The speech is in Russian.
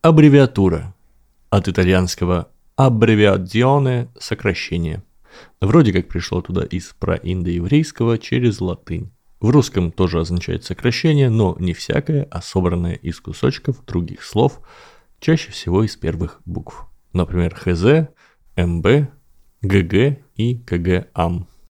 Аббревиатура. От итальянского аббревиационе – сокращение. Вроде как пришло туда из проиндоеврейского через латынь. В русском тоже означает сокращение, но не всякое, а собранное из кусочков других слов, чаще всего из первых букв. Например, ХЗ, МБ, ГГ и КГАМ.